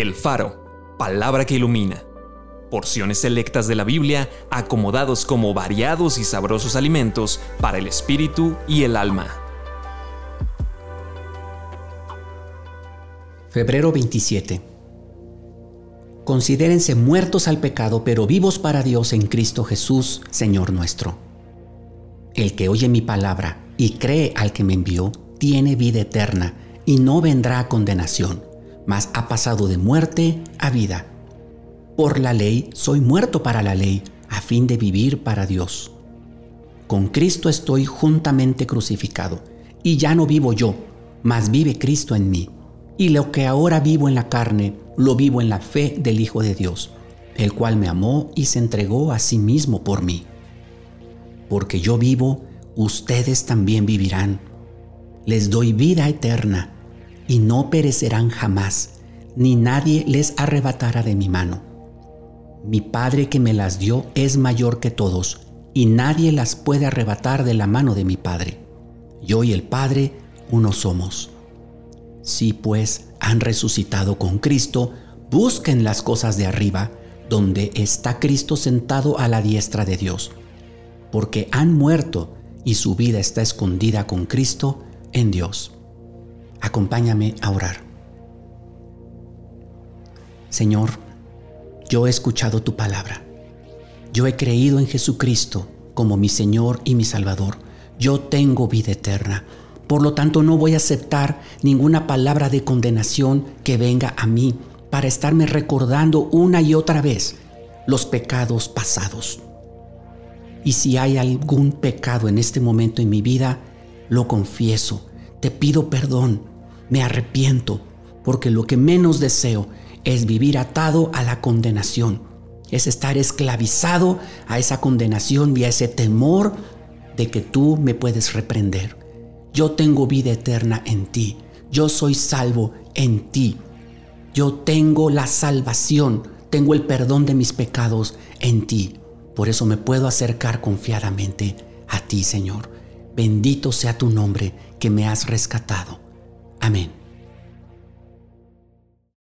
El Faro, palabra que ilumina. Porciones selectas de la Biblia acomodados como variados y sabrosos alimentos para el espíritu y el alma. Febrero 27. Considérense muertos al pecado, pero vivos para Dios en Cristo Jesús, Señor nuestro. El que oye mi palabra y cree al que me envió, tiene vida eterna y no vendrá a condenación mas ha pasado de muerte a vida. Por la ley soy muerto para la ley, a fin de vivir para Dios. Con Cristo estoy juntamente crucificado, y ya no vivo yo, mas vive Cristo en mí. Y lo que ahora vivo en la carne, lo vivo en la fe del Hijo de Dios, el cual me amó y se entregó a sí mismo por mí. Porque yo vivo, ustedes también vivirán. Les doy vida eterna y no perecerán jamás, ni nadie les arrebatará de mi mano. Mi Padre que me las dio es mayor que todos, y nadie las puede arrebatar de la mano de mi Padre. Yo y el Padre uno somos. Si pues han resucitado con Cristo, busquen las cosas de arriba, donde está Cristo sentado a la diestra de Dios, porque han muerto y su vida está escondida con Cristo en Dios. Acompáñame a orar. Señor, yo he escuchado tu palabra. Yo he creído en Jesucristo como mi Señor y mi Salvador. Yo tengo vida eterna. Por lo tanto, no voy a aceptar ninguna palabra de condenación que venga a mí para estarme recordando una y otra vez los pecados pasados. Y si hay algún pecado en este momento en mi vida, lo confieso te pido perdón, me arrepiento, porque lo que menos deseo es vivir atado a la condenación, es estar esclavizado a esa condenación y a ese temor de que tú me puedes reprender. Yo tengo vida eterna en ti, yo soy salvo en ti, yo tengo la salvación, tengo el perdón de mis pecados en ti. Por eso me puedo acercar confiadamente a ti, Señor. Bendito sea tu nombre que me has rescatado. Amén.